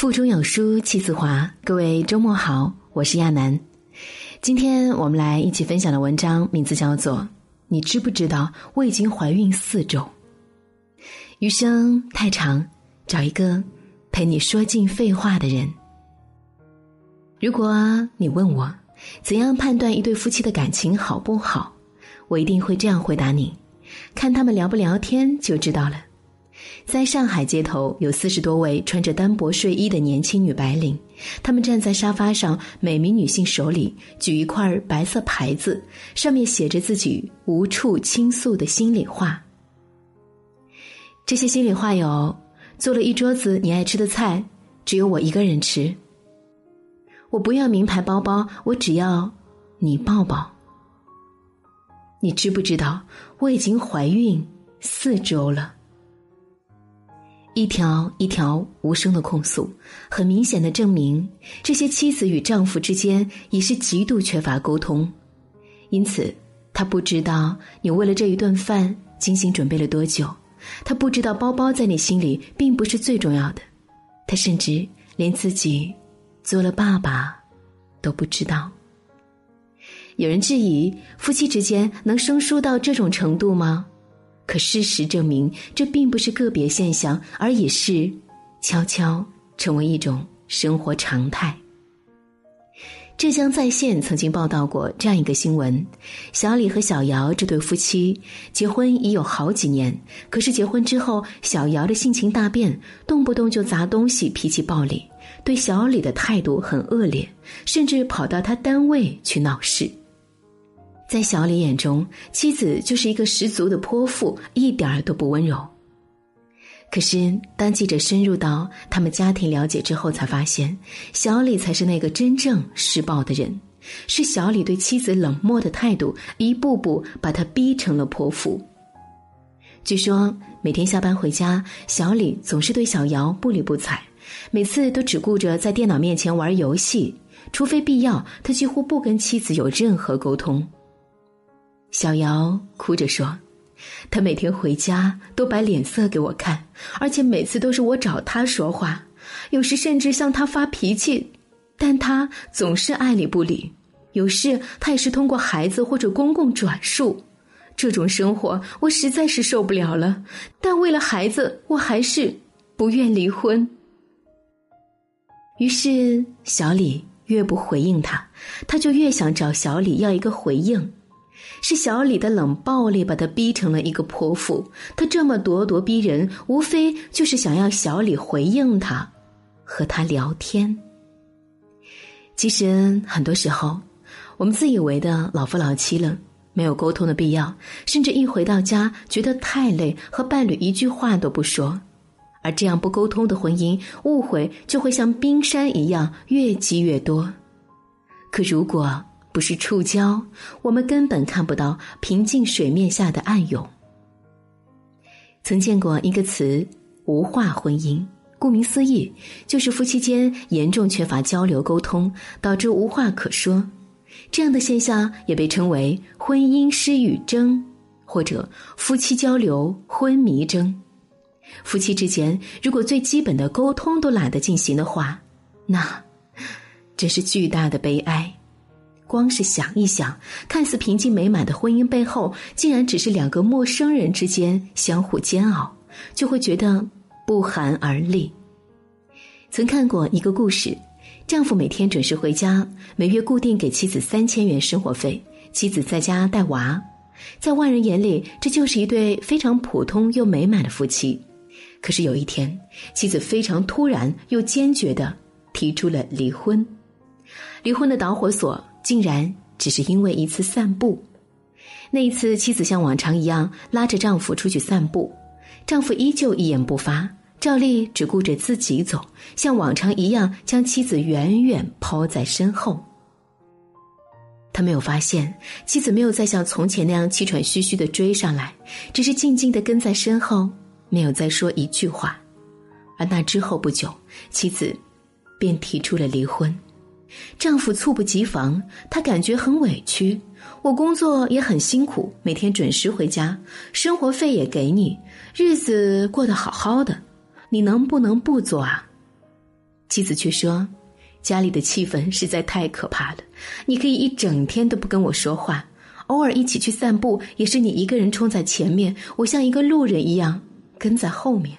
腹中有书气自华，各位周末好，我是亚楠。今天我们来一起分享的文章名字叫做《你知不知道我已经怀孕四周》。余生太长，找一个陪你说尽废话的人。如果你问我怎样判断一对夫妻的感情好不好，我一定会这样回答你：看他们聊不聊天就知道了。在上海街头，有四十多位穿着单薄睡衣的年轻女白领，她们站在沙发上，每名女性手里举一块白色牌子，上面写着自己无处倾诉的心里话。这些心里话有：做了一桌子你爱吃的菜，只有我一个人吃；我不要名牌包包，我只要你抱抱。你知不知道我已经怀孕四周了？一条一条无声的控诉，很明显的证明，这些妻子与丈夫之间已是极度缺乏沟通。因此，他不知道你为了这一顿饭精心准备了多久，他不知道包包在你心里并不是最重要的，他甚至连自己做了爸爸都不知道。有人质疑，夫妻之间能生疏到这种程度吗？可事实证明，这并不是个别现象，而已是悄悄成为一种生活常态。浙江在线曾经报道过这样一个新闻：小李和小姚这对夫妻结婚已有好几年，可是结婚之后，小姚的性情大变，动不动就砸东西，脾气暴戾，对小李的态度很恶劣，甚至跑到他单位去闹事。在小李眼中，妻子就是一个十足的泼妇，一点儿都不温柔。可是，当记者深入到他们家庭了解之后，才发现小李才是那个真正施暴的人，是小李对妻子冷漠的态度，一步步把他逼成了泼妇。据说，每天下班回家，小李总是对小姚不理不睬，每次都只顾着在电脑面前玩游戏，除非必要，他几乎不跟妻子有任何沟通。小姚哭着说：“他每天回家都摆脸色给我看，而且每次都是我找他说话，有时甚至向他发脾气，但他总是爱理不理。有事他也是通过孩子或者公公转述。这种生活我实在是受不了了，但为了孩子，我还是不愿离婚。”于是小李越不回应他，他就越想找小李要一个回应。是小李的冷暴力把他逼成了一个泼妇。他这么咄咄逼人，无非就是想要小李回应他，和他聊天。其实很多时候，我们自以为的老夫老妻了，没有沟通的必要，甚至一回到家觉得太累，和伴侣一句话都不说。而这样不沟通的婚姻，误会就会像冰山一样越积越多。可如果……不是触礁，我们根本看不到平静水面下的暗涌。曾见过一个词“无话婚姻”，顾名思义，就是夫妻间严重缺乏交流沟通，导致无话可说。这样的现象也被称为“婚姻失语症”或者“夫妻交流昏迷症”。夫妻之间如果最基本的沟通都懒得进行的话，那真是巨大的悲哀。光是想一想，看似平静美满的婚姻背后，竟然只是两个陌生人之间相互煎熬，就会觉得不寒而栗。曾看过一个故事，丈夫每天准时回家，每月固定给妻子三千元生活费，妻子在家带娃，在外人眼里，这就是一对非常普通又美满的夫妻。可是有一天，妻子非常突然又坚决的提出了离婚，离婚的导火索。竟然只是因为一次散步，那一次妻子像往常一样拉着丈夫出去散步，丈夫依旧一言不发，照例只顾着自己走，像往常一样将妻子远远抛在身后。他没有发现妻子没有再像从前那样气喘吁吁的追上来，只是静静的跟在身后，没有再说一句话。而那之后不久，妻子便提出了离婚。丈夫猝不及防，他感觉很委屈。我工作也很辛苦，每天准时回家，生活费也给你，日子过得好好的，你能不能不做啊？妻子却说：“家里的气氛实在太可怕了，你可以一整天都不跟我说话，偶尔一起去散步，也是你一个人冲在前面，我像一个路人一样跟在后面。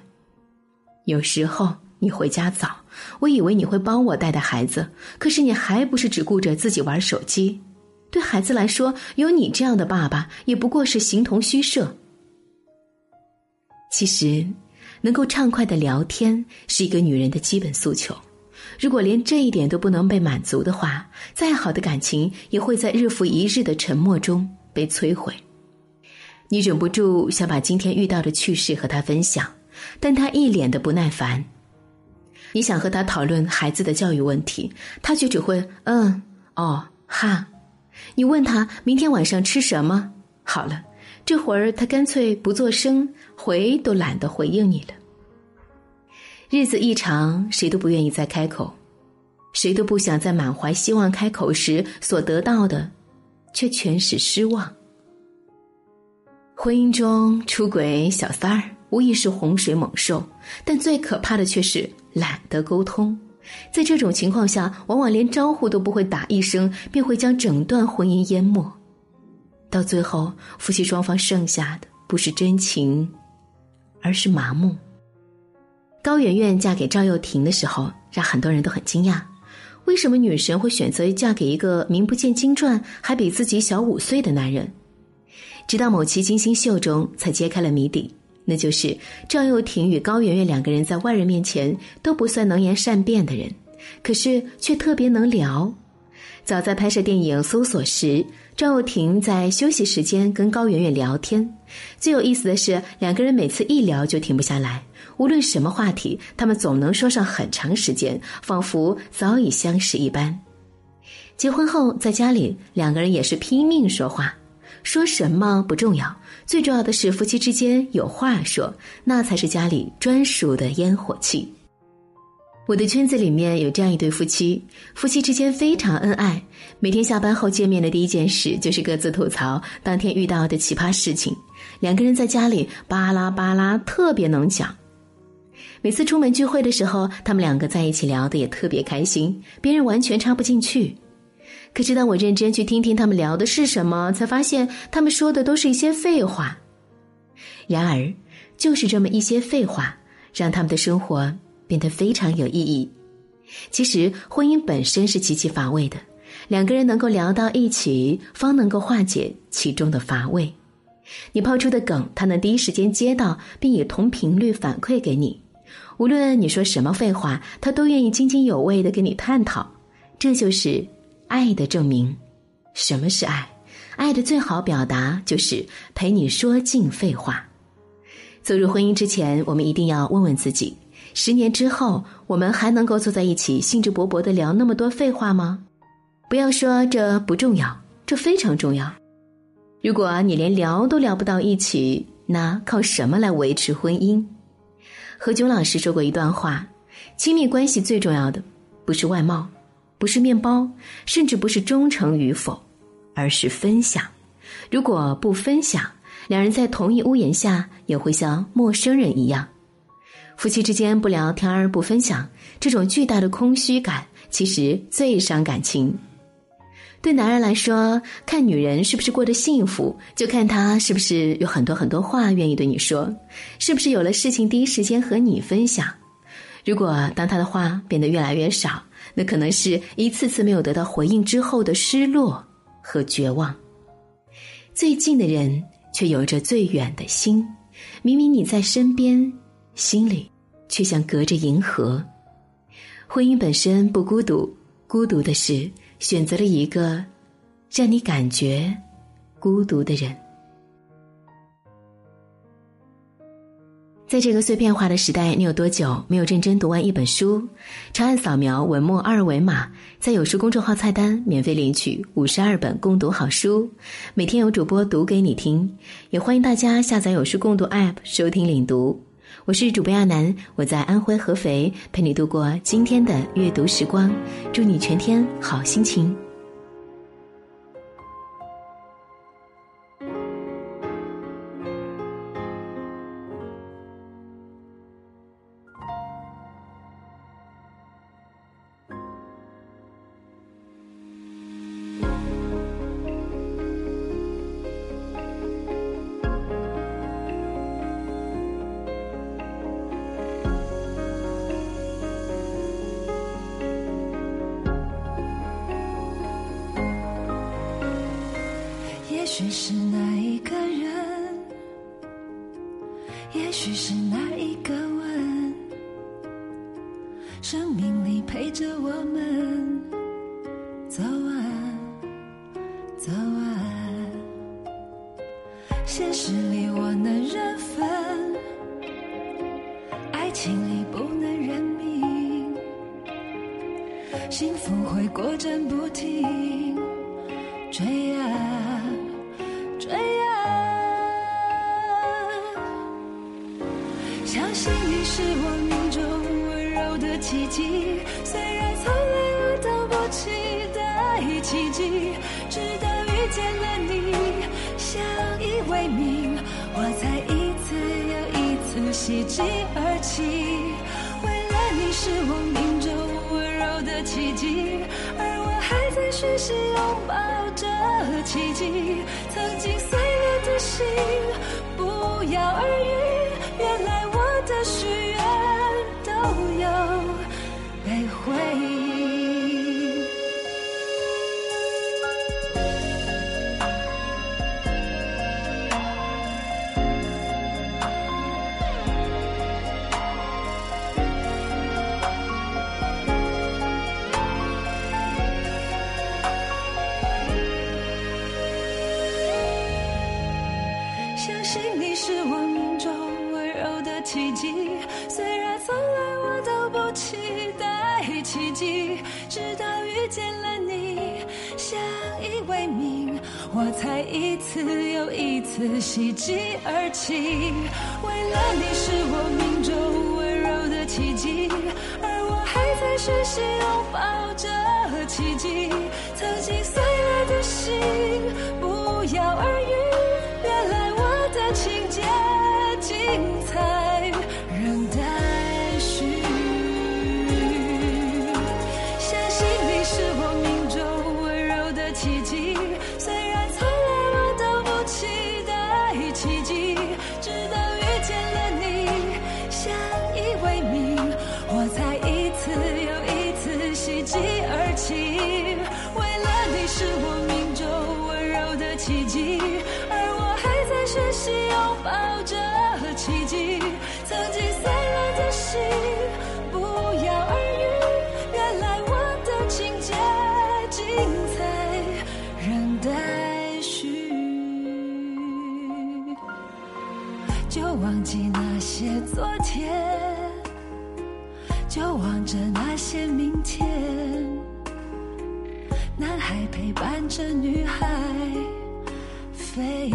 有时候你回家早，我以为你会帮我带带孩子，可是你还不是只顾着自己玩手机。对孩子来说，有你这样的爸爸也不过是形同虚设。其实。”能够畅快的聊天是一个女人的基本诉求，如果连这一点都不能被满足的话，再好的感情也会在日复一日的沉默中被摧毁。你忍不住想把今天遇到的趣事和他分享，但他一脸的不耐烦。你想和他讨论孩子的教育问题，他却只会嗯哦哈。你问他明天晚上吃什么，好了。这会儿他干脆不做声，回都懒得回应你了。日子一长，谁都不愿意再开口，谁都不想在满怀希望开口时所得到的，却全是失望。婚姻中出轨小三儿无疑是洪水猛兽，但最可怕的却是懒得沟通。在这种情况下，往往连招呼都不会打一声，便会将整段婚姻淹没。到最后，夫妻双方剩下的不是真情，而是麻木。高圆圆嫁给赵又廷的时候，让很多人都很惊讶：为什么女神会选择嫁给一个名不见经传、还比自己小五岁的男人？直到某期金星秀中，才揭开了谜底，那就是赵又廷与高圆圆两个人在外人面前都不算能言善辩的人，可是却特别能聊。早在拍摄电影《搜索》时。赵又廷在休息时间跟高圆圆聊天，最有意思的是，两个人每次一聊就停不下来，无论什么话题，他们总能说上很长时间，仿佛早已相识一般。结婚后，在家里，两个人也是拼命说话，说什么不重要，最重要的是夫妻之间有话说，那才是家里专属的烟火气。我的圈子里面有这样一对夫妻，夫妻之间非常恩爱，每天下班后见面的第一件事就是各自吐槽当天遇到的奇葩事情。两个人在家里巴拉巴拉，特别能讲。每次出门聚会的时候，他们两个在一起聊的也特别开心，别人完全插不进去。可是当我认真去听听他们聊的是什么，才发现他们说的都是一些废话。然而，就是这么一些废话，让他们的生活。变得非常有意义。其实婚姻本身是极其乏味的，两个人能够聊到一起，方能够化解其中的乏味。你抛出的梗，他能第一时间接到，并以同频率反馈给你。无论你说什么废话，他都愿意津津有味的跟你探讨。这就是爱的证明。什么是爱？爱的最好表达就是陪你说尽废话。走入婚姻之前，我们一定要问问自己。十年之后，我们还能够坐在一起，兴致勃勃的聊那么多废话吗？不要说这不重要，这非常重要。如果你连聊都聊不到一起，那靠什么来维持婚姻？何炅老师说过一段话：亲密关系最重要的，不是外貌，不是面包，甚至不是忠诚与否，而是分享。如果不分享，两人在同一屋檐下，也会像陌生人一样。夫妻之间不聊天儿不分享，这种巨大的空虚感其实最伤感情。对男人来说，看女人是不是过得幸福，就看她是不是有很多很多话愿意对你说，是不是有了事情第一时间和你分享。如果当他的话变得越来越少，那可能是一次次没有得到回应之后的失落和绝望。最近的人却有着最远的心，明明你在身边，心里。却像隔着银河。婚姻本身不孤独，孤独的是选择了一个让你感觉孤独的人。在这个碎片化的时代，你有多久没有认真读完一本书？长按扫描文末二维码，在有书公众号菜单免费领取五十二本共读好书，每天有主播读给你听。也欢迎大家下载有书共读 App 收听领读。我是主播亚楠，我在安徽合肥陪你度过今天的阅读时光，祝你全天好心情。也许是那一个人，也许是那一个吻，生命里陪着我们走完，走完。现实里我能认分，爱情里不能认命，幸福会过阵不停，追啊迹，虽然从来我都不期待奇迹，直到遇见了你，相依为命，我才一次又一次喜极而泣。为了你是我命中温柔的奇迹，而我还在学习拥抱着奇迹。曾经碎裂的心，不药而愈，原来我的许愿都有回应。相信你是我命中温柔的奇迹，奇迹，直到遇见了你，相依为命，我才一次又一次喜极而泣。为了你是我命中温柔的奇迹，而我还在学习拥抱着奇迹。曾经碎了的心，不药而愈。原来我的情节精彩奇迹。曾经碎了的心，不药而愈。原来我的情节精彩仍待续。就忘记那些昨天，就望着那些明天。男孩陪伴着女孩飞